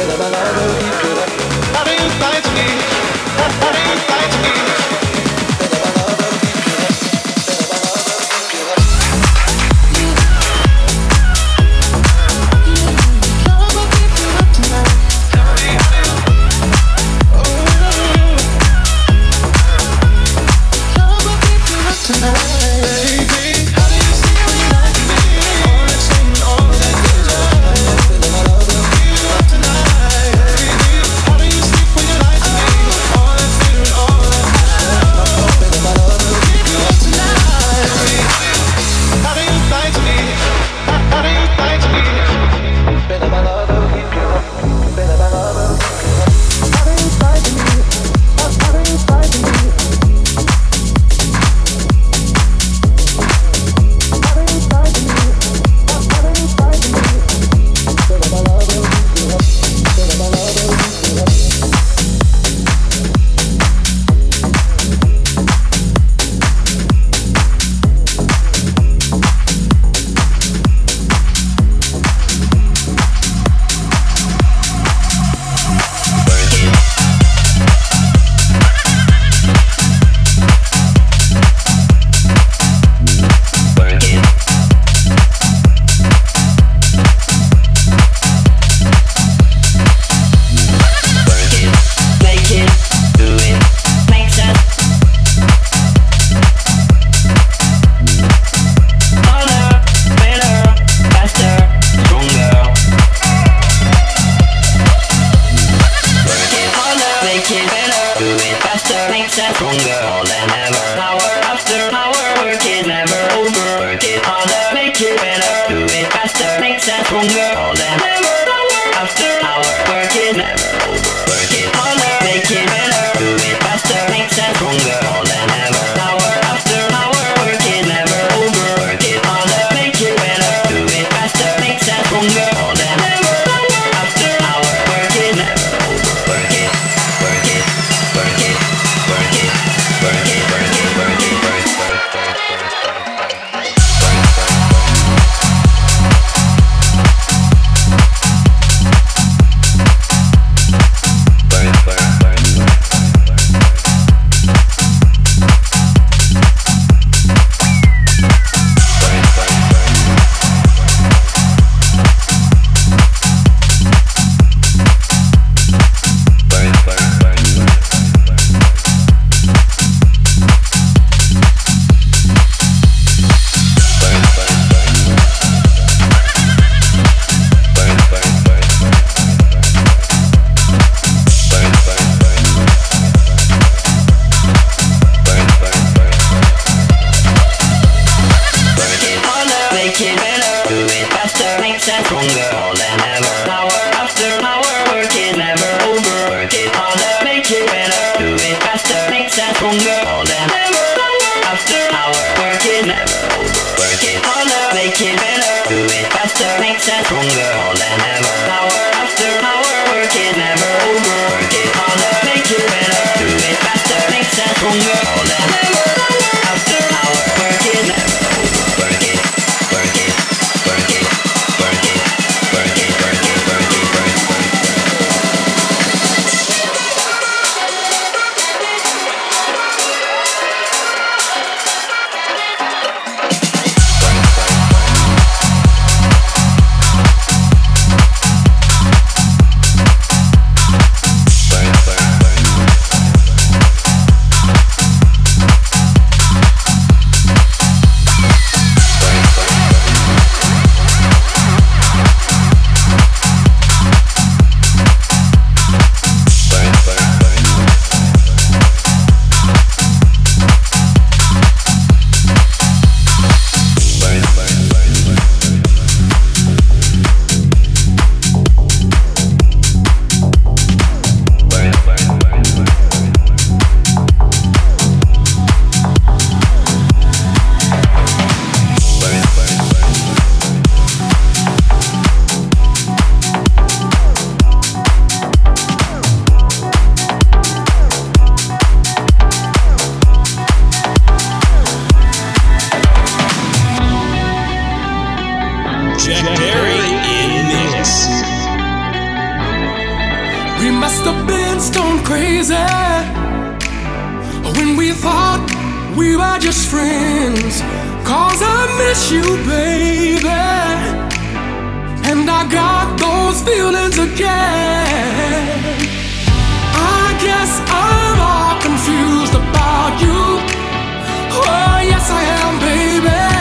I ever could. Having you to me, having you to me. stronger than. Hour after hour, work never over. Work it harder, make it better. Do it faster, stronger. Hour after hour, work never over. Work it harder, make it better. Do it faster, stronger. we were just friends. Cause I miss you, baby. And I got those feelings again. I guess I'm all confused about you. Oh, yes, I am, baby.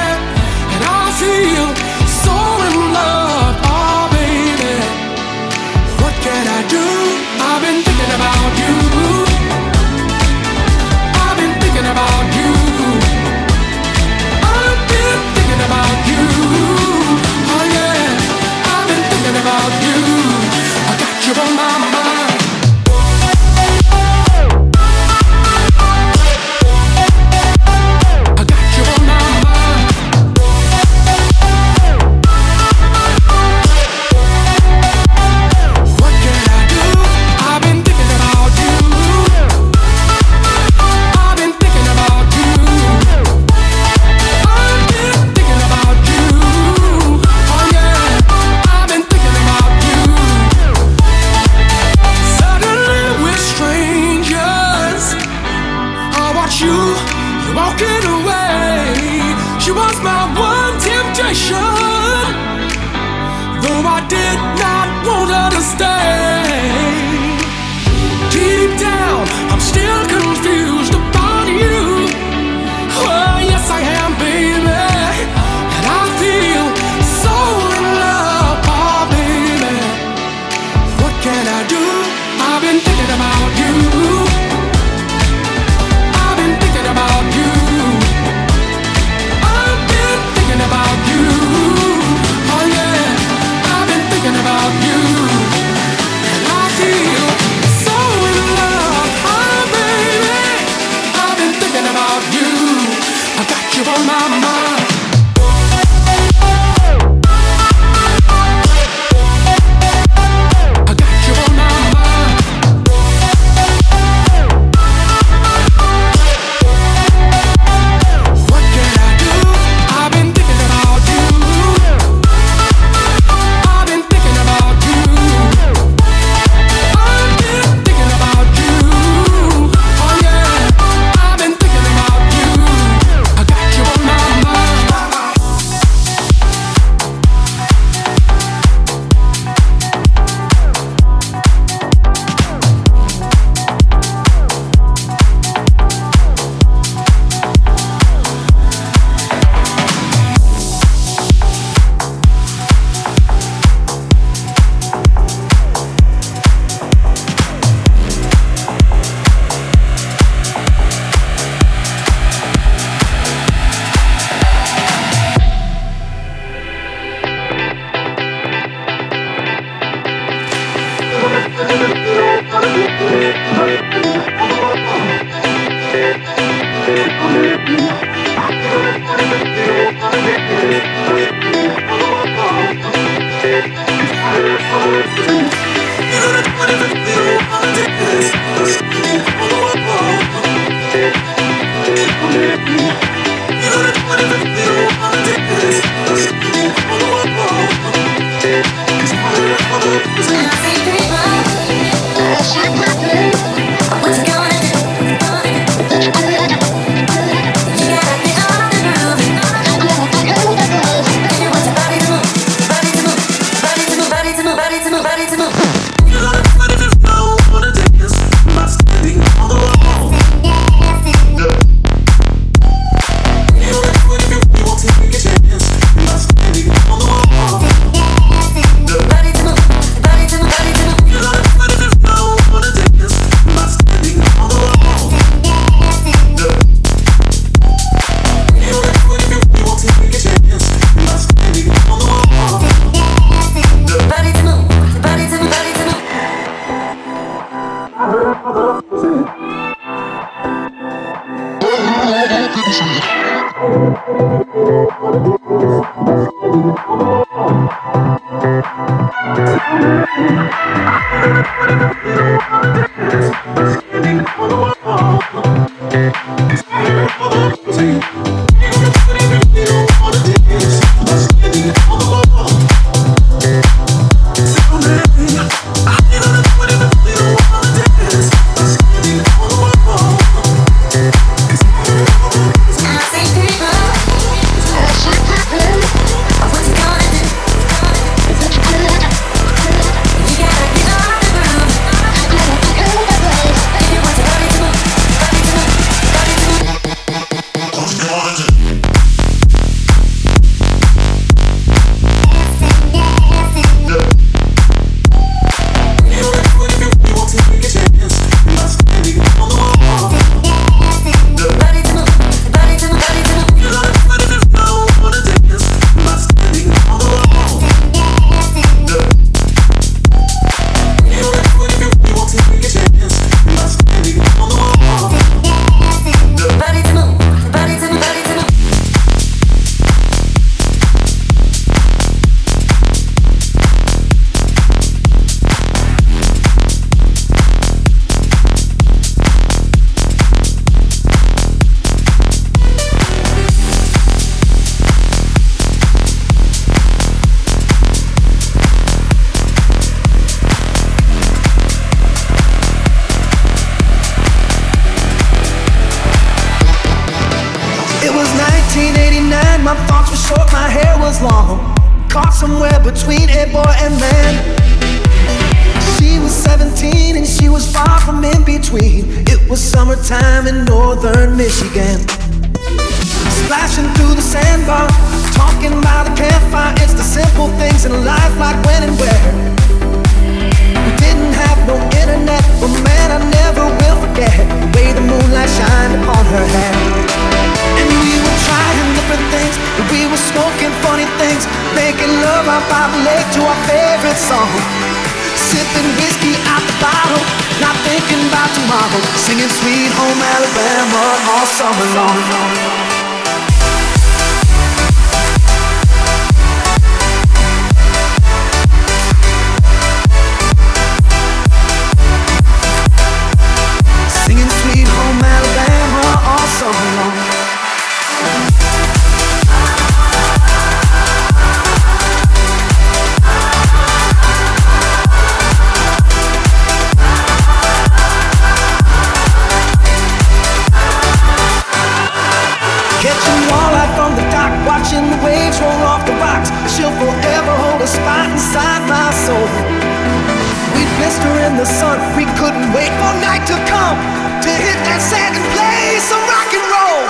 couldn't wait for night to come to hit that sand and play some rock and roll.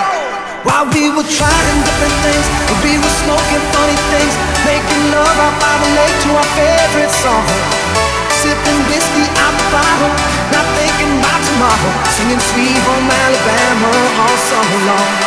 While we were trying different things, we were smoking funny things, making love out by the lake to our favorite song. Sipping whiskey out the bottle, not thinking about tomorrow, singing sweet home Alabama all summer long.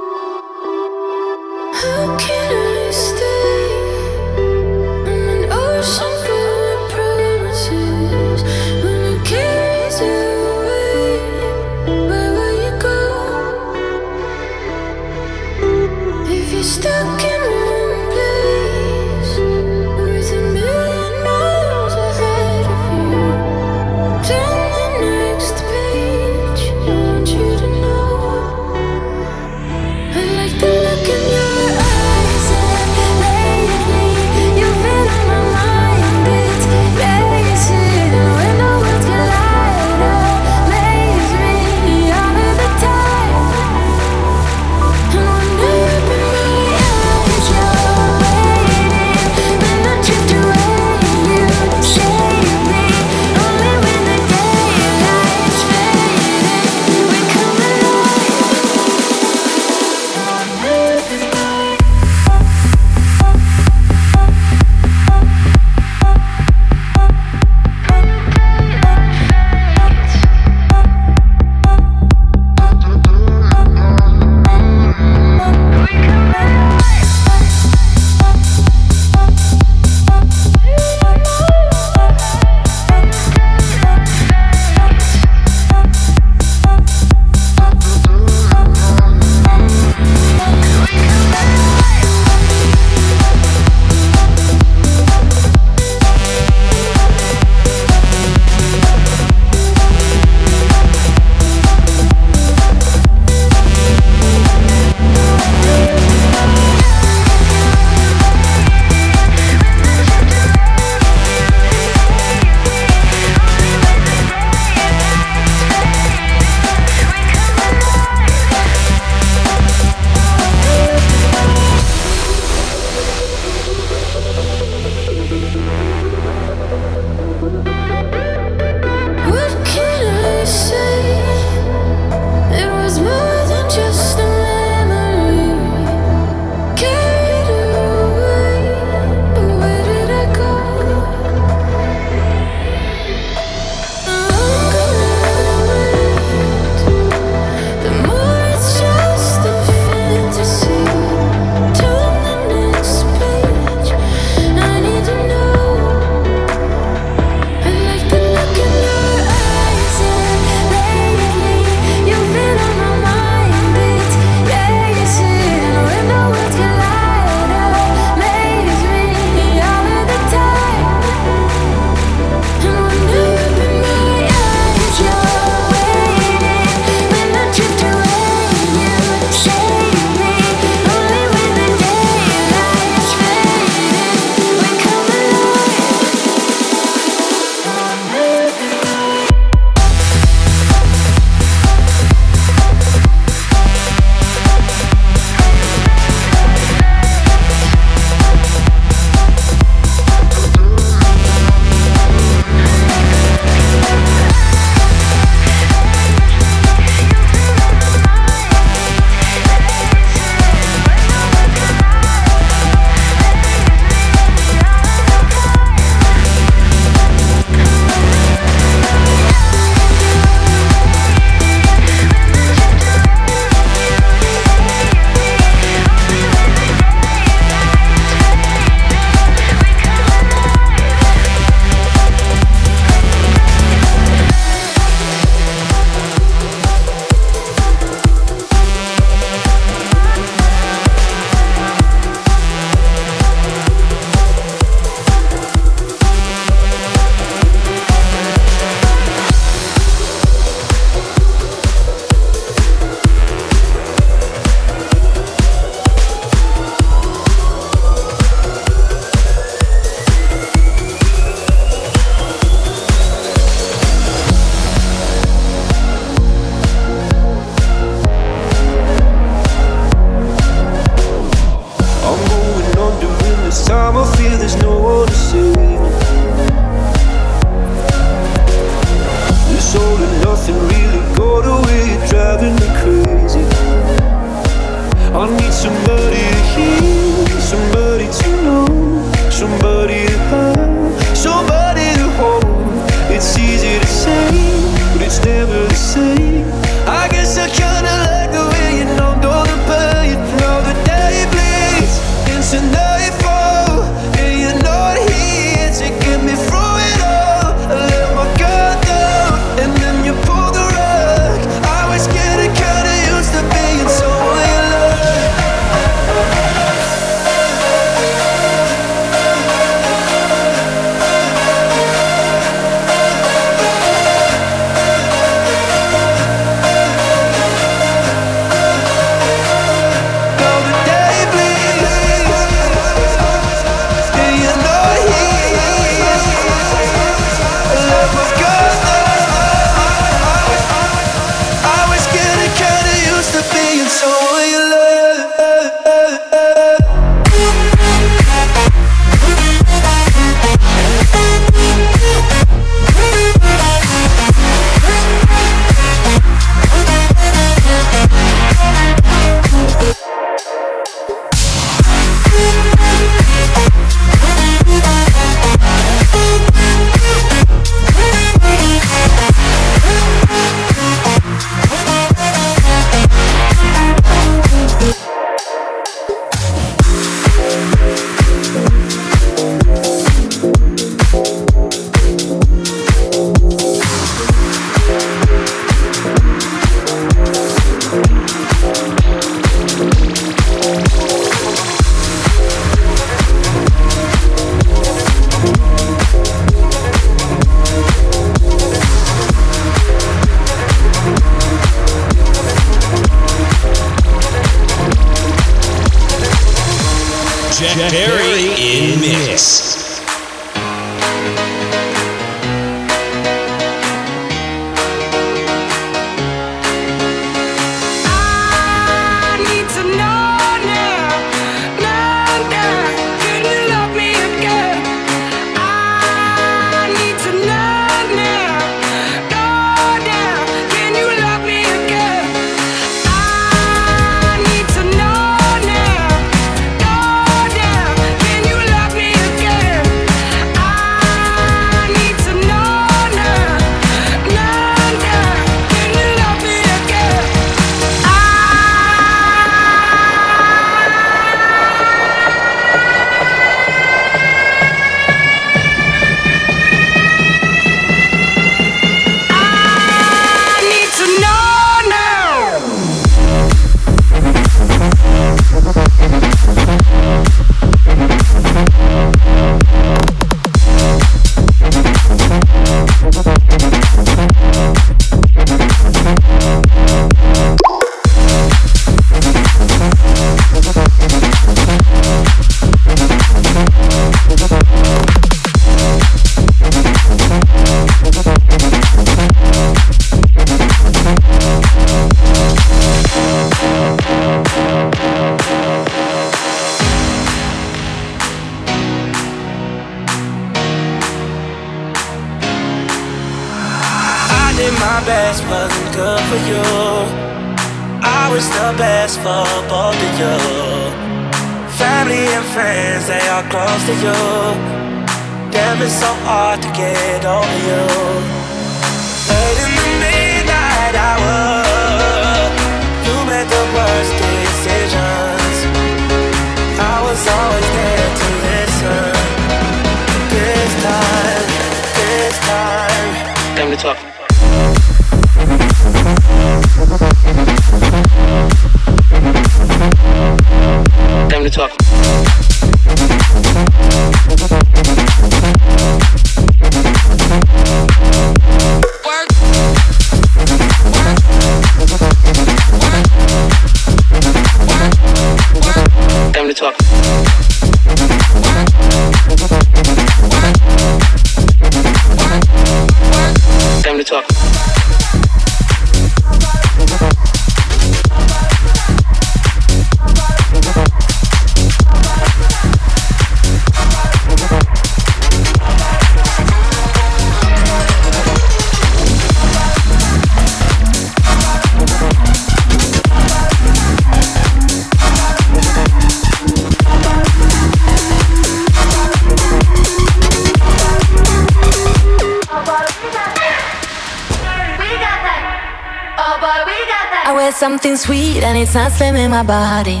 sweet and it's not slamming my body.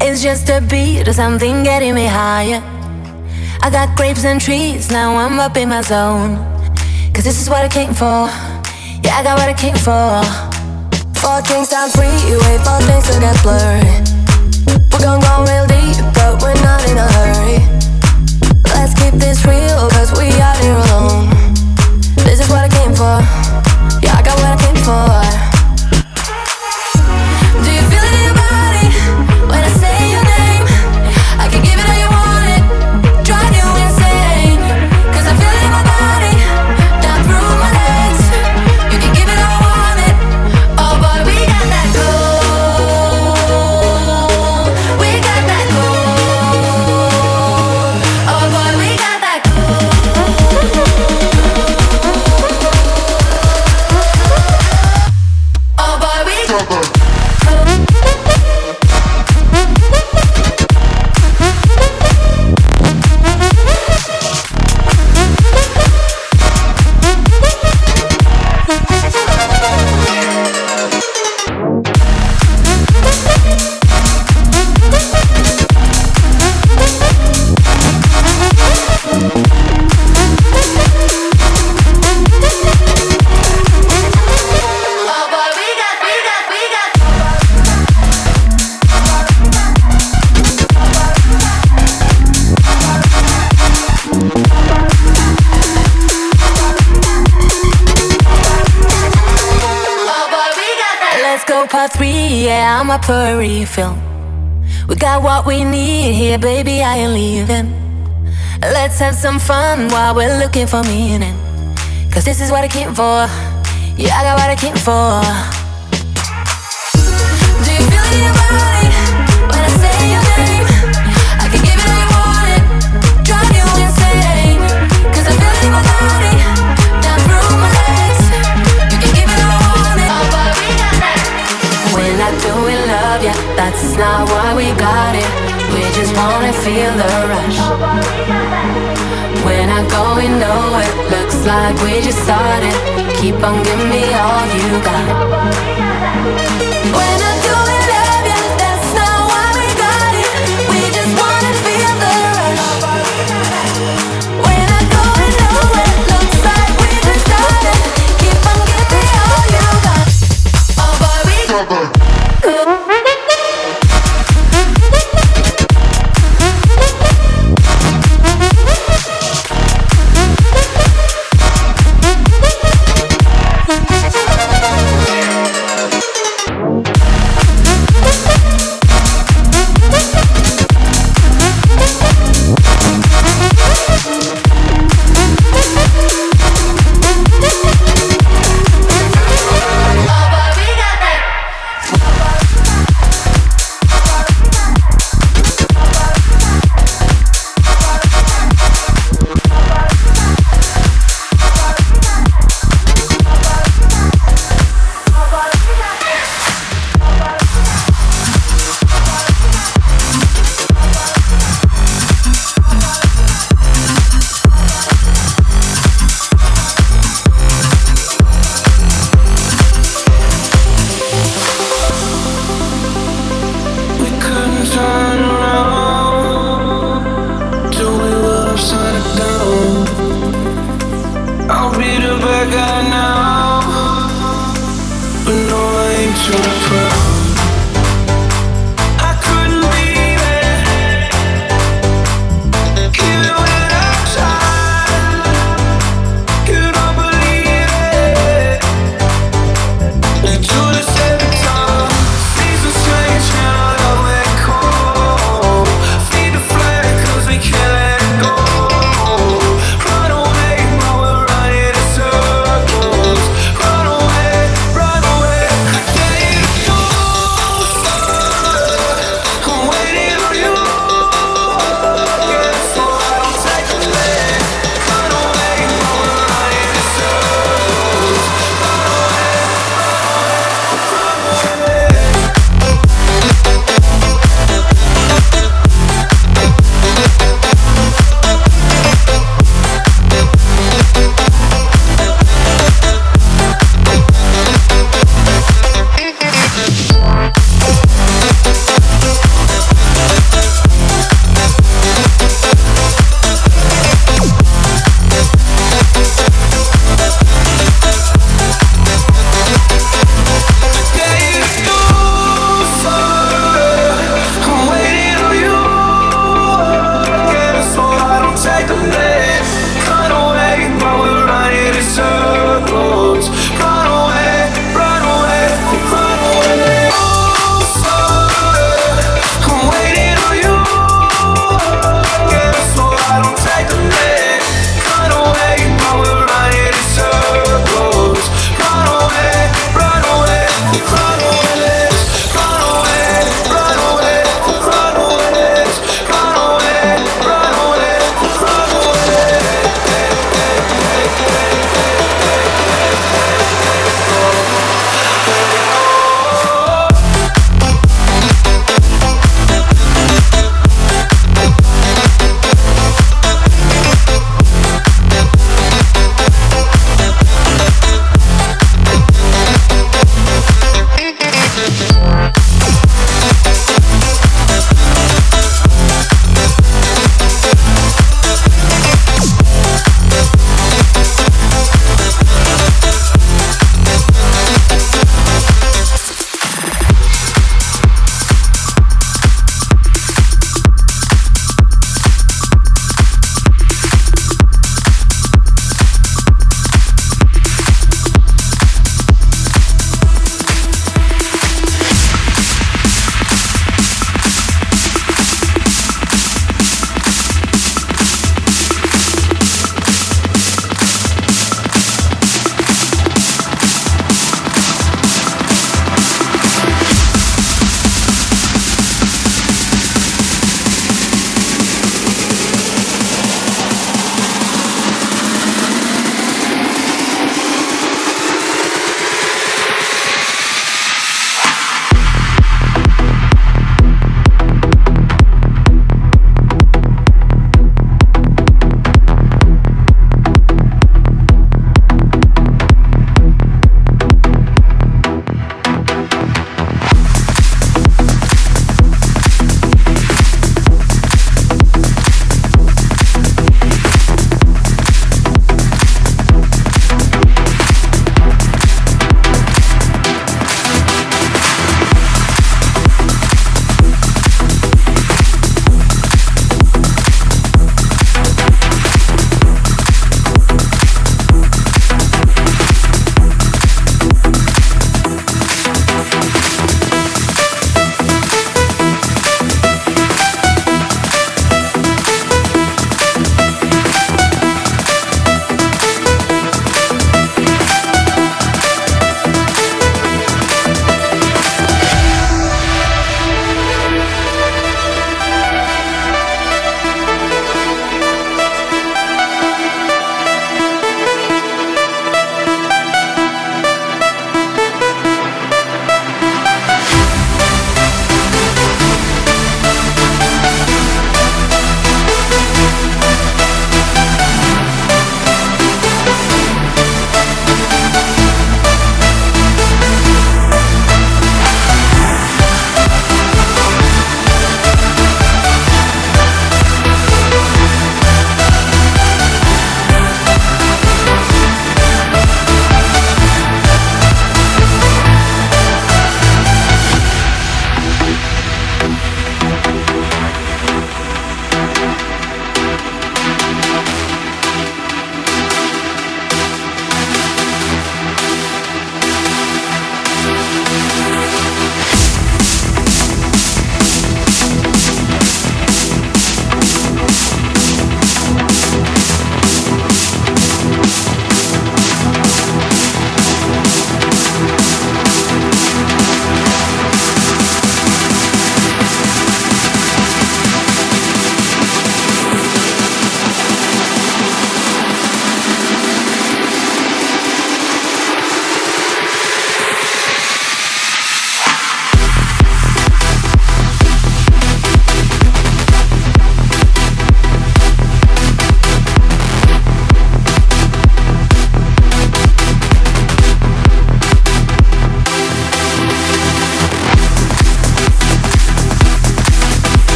It's just a beat or something getting me higher. I got grapes and trees, now I'm up in my zone. Cause this is what I came for. Yeah, I got what I came for. Four drinks down freeway, four things to get blurry. We're gonna go real deep, but we're not in a hurry. Let's keep this real, cause we are here alone. This is what I came for. Yeah, I got what I came for. I'm up for a refill. We got what we need here, baby. I ain't leaving. Let's have some fun while we're looking for meaning. Cause this is what I came for. Yeah, I got what I came for. That's not why we got it. We just wanna feel the rush. We're not going nowhere, looks like we just started. Keep on giving me all you got. We're not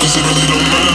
cause it really don't.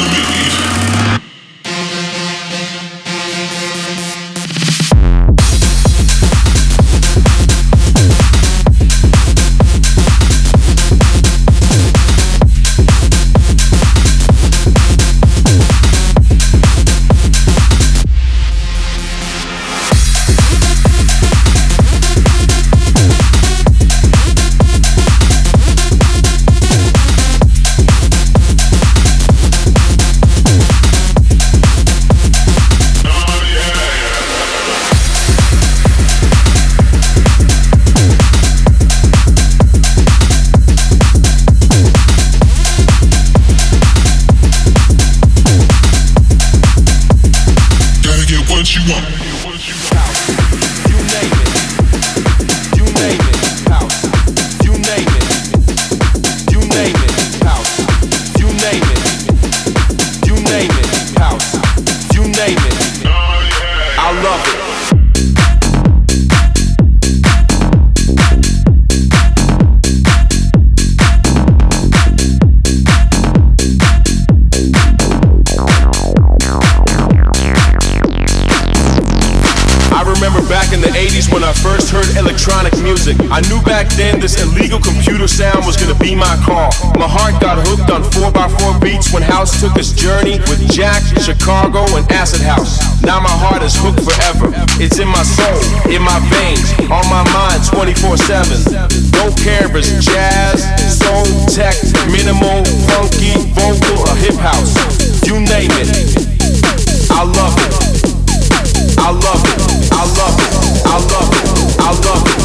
music. I knew back then this illegal computer sound was gonna be my call. My heart got hooked on 4x4 beats when House took this journey with Jack, Chicago, and Acid House. Now my heart is hooked forever. It's in my soul, in my veins, on my mind 24 7. Don't care if it's jazz, soul, tech, minimal, funky, vocal, or hip house. You name it. I love it. I love it. I love it. I love it. I love it.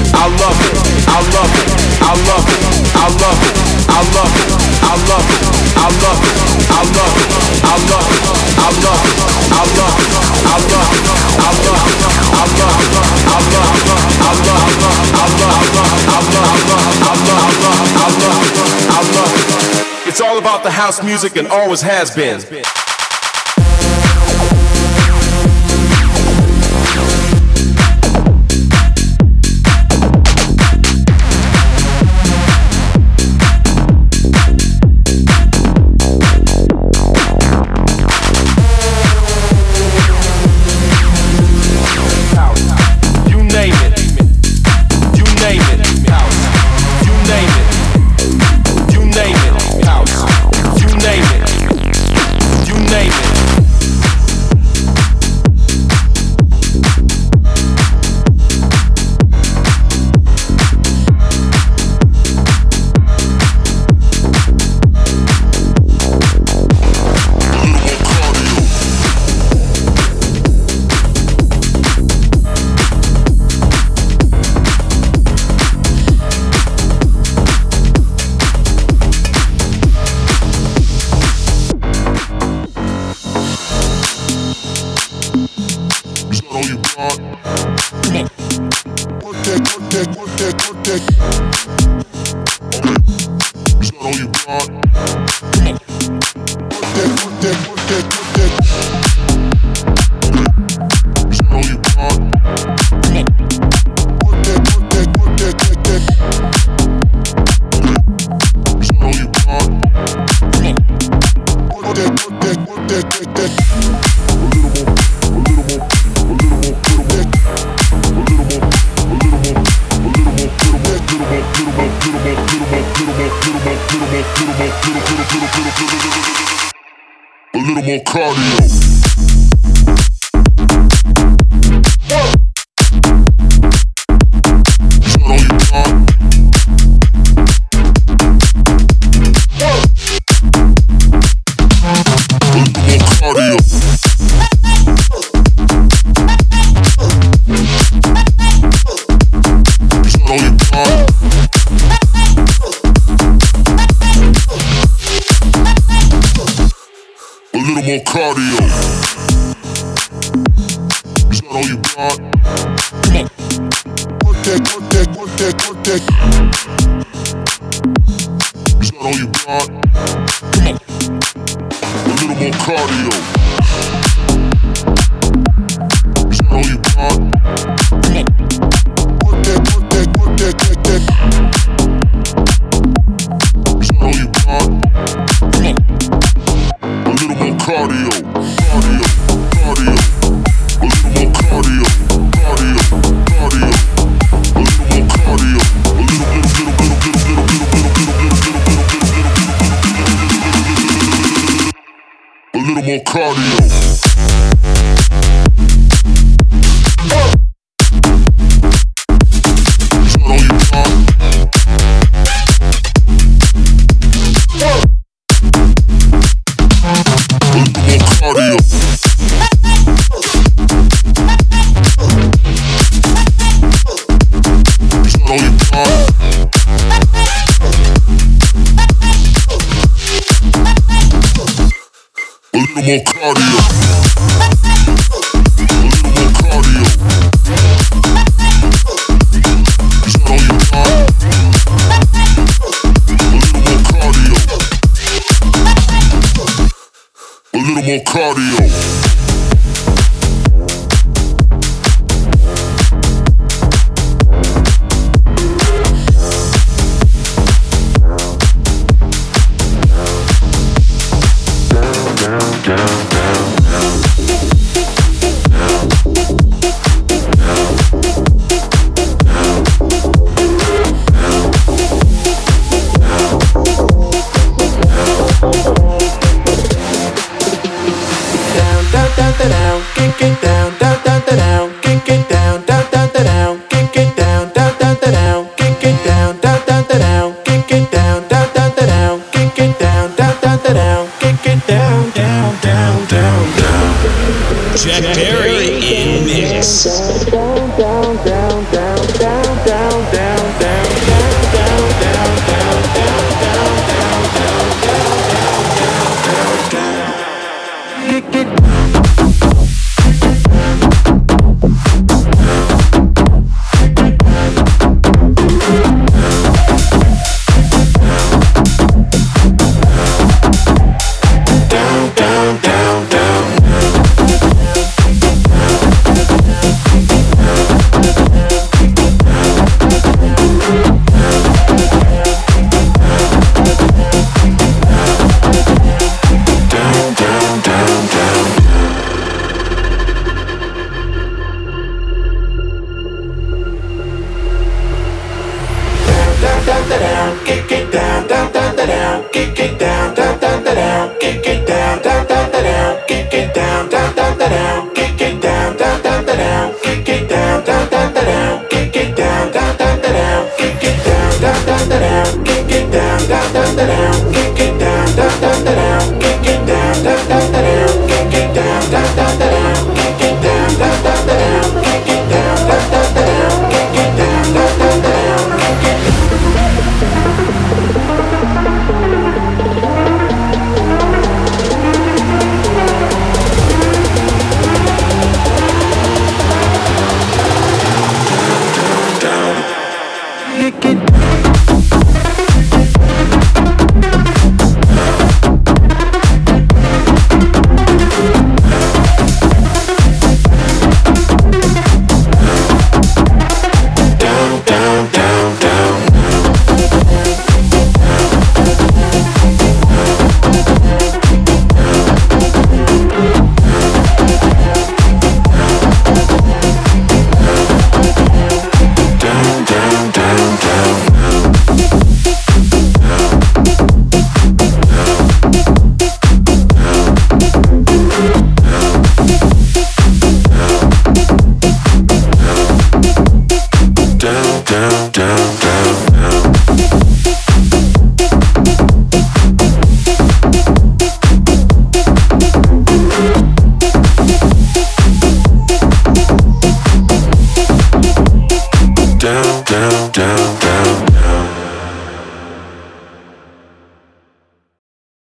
I love it. I love it. I love it. I love it. I love it. I love it. I love it. I love it. I love it. I love it. I love it. I love it. I love it. I love it. I love it. I love. I love. I love. I love. I love. I love it. It's all about the house music and always has been. Unbelievable cardio. little more cardio. A little more cardio.